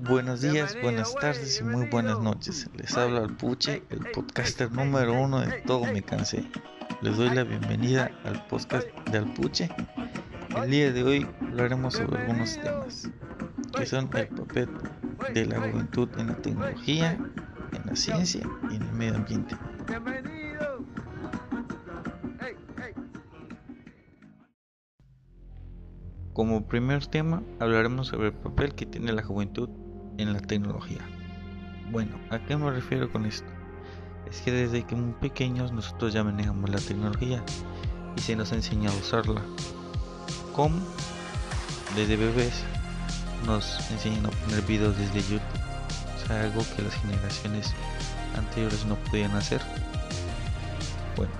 Buenos días, buenas tardes y muy buenas noches. Les habla el Puche, el podcaster número uno de Todo Me Cansé. Les doy la bienvenida al podcast de Alpuche. El día de hoy hablaremos sobre algunos temas que son el papel de la juventud en la tecnología, en la ciencia y en el medio ambiente. Como primer tema hablaremos sobre el papel que tiene la juventud en la tecnología. Bueno, ¿a qué me refiero con esto? Es que desde que muy pequeños nosotros ya manejamos la tecnología y se nos ha enseñado a usarla. ¿Cómo? Desde bebés nos enseñan a poner videos desde YouTube. O sea, algo que las generaciones anteriores no podían hacer. Bueno,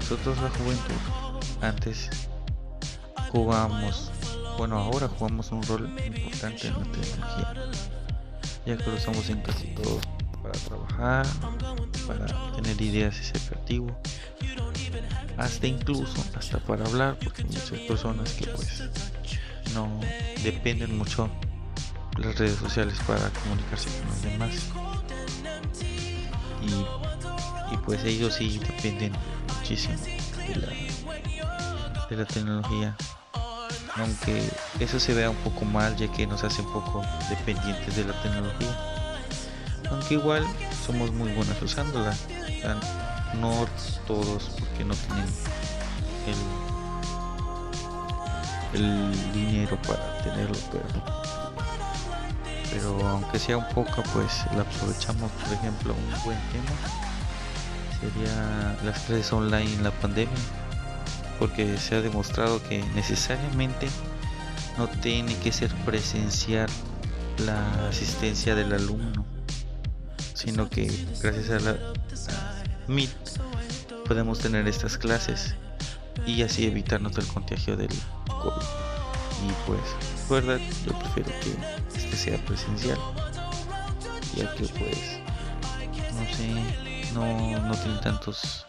nosotros la juventud antes jugamos, bueno ahora jugamos un rol importante en la tecnología, ya que lo usamos en casi todo para trabajar, para tener ideas y ser creativo, hasta incluso hasta para hablar, porque muchas personas que pues no dependen mucho las redes sociales para comunicarse con los demás. Y, y pues ellos sí dependen muchísimo de la, de la tecnología aunque eso se vea un poco mal ya que nos hace un poco dependientes de la tecnología. Aunque igual somos muy buenos usándola. no todos porque no tienen el, el dinero para tenerlo, pero, pero aunque sea un poco pues la aprovechamos por ejemplo un buen tema sería las clases online en la pandemia porque se ha demostrado que necesariamente no tiene que ser presencial la asistencia del alumno, sino que gracias a la Meet podemos tener estas clases y así evitarnos el contagio del COVID. Y pues, verdad, yo prefiero que este sea presencial, ya que pues, no sé, no, no tiene tantas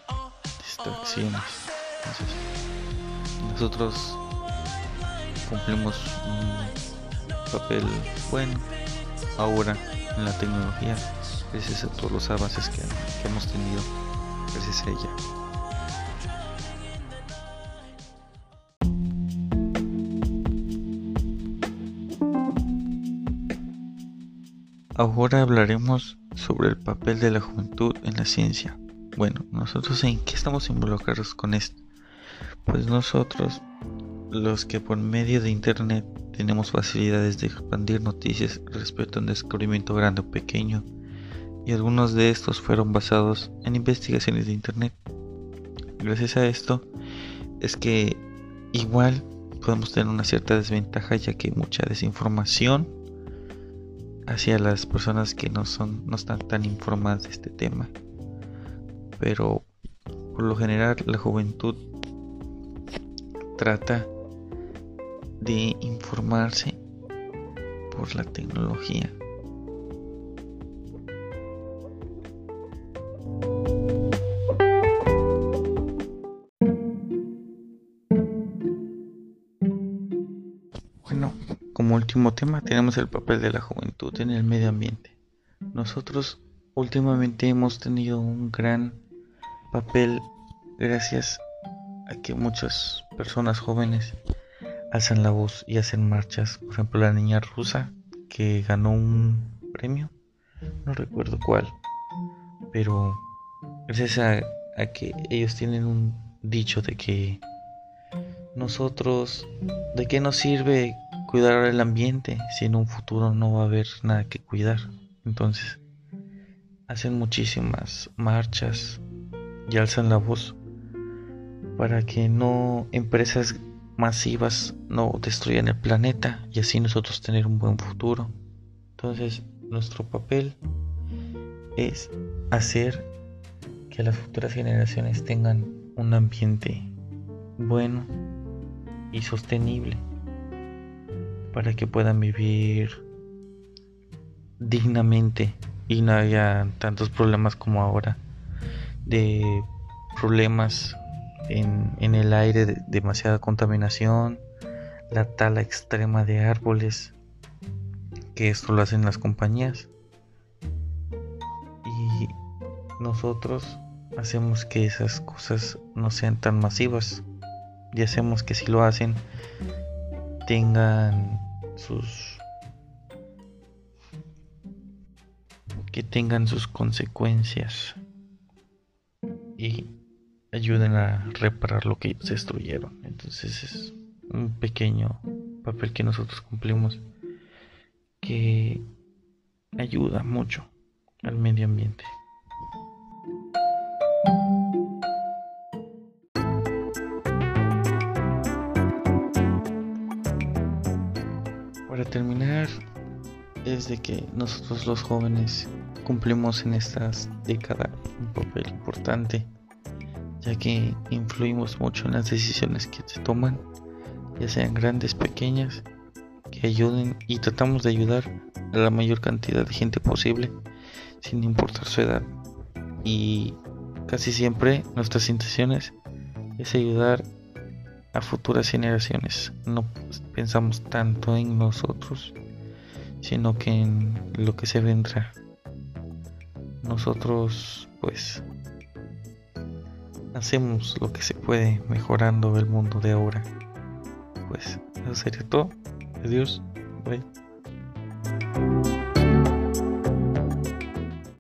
distracciones. Nosotros cumplimos un papel bueno ahora en la tecnología gracias a todos los avances que, que hemos tenido gracias a ella. Ahora hablaremos sobre el papel de la juventud en la ciencia. Bueno, nosotros en qué estamos involucrados con esto. Pues nosotros, los que por medio de internet tenemos facilidades de expandir noticias respecto a un descubrimiento grande o pequeño, y algunos de estos fueron basados en investigaciones de internet. Gracias a esto es que igual podemos tener una cierta desventaja ya que mucha desinformación hacia las personas que no son no están tan informadas de este tema. Pero por lo general la juventud trata de informarse por la tecnología. Bueno, como último tema tenemos el papel de la juventud en el medio ambiente. Nosotros últimamente hemos tenido un gran papel gracias a que muchas personas jóvenes alzan la voz y hacen marchas. Por ejemplo, la niña rusa que ganó un premio, no recuerdo cuál, pero gracias a, a que ellos tienen un dicho de que nosotros, ¿de qué nos sirve cuidar el ambiente si en un futuro no va a haber nada que cuidar? Entonces, hacen muchísimas marchas y alzan la voz para que no empresas masivas no destruyan el planeta y así nosotros tener un buen futuro. Entonces, nuestro papel es hacer que las futuras generaciones tengan un ambiente bueno y sostenible para que puedan vivir dignamente y no haya tantos problemas como ahora de problemas en, el aire demasiada contaminación, la tala extrema de árboles que esto lo hacen las compañías. Y nosotros hacemos que esas cosas no sean tan masivas. Y hacemos que si lo hacen tengan sus que tengan sus consecuencias y ayuden a reparar lo que ellos destruyeron. Entonces es un pequeño papel que nosotros cumplimos que ayuda mucho al medio ambiente. Para terminar, es de que nosotros los jóvenes cumplimos en esta década un papel importante, ya que influimos mucho en las decisiones que se toman, ya sean grandes, pequeñas, que ayuden y tratamos de ayudar a la mayor cantidad de gente posible, sin importar su edad. Y casi siempre nuestras intenciones es ayudar a futuras generaciones. No pensamos tanto en nosotros, sino que en lo que se vendrá. Nosotros pues hacemos lo que se puede mejorando el mundo de ahora. Pues eso sería todo. Adiós. Bye.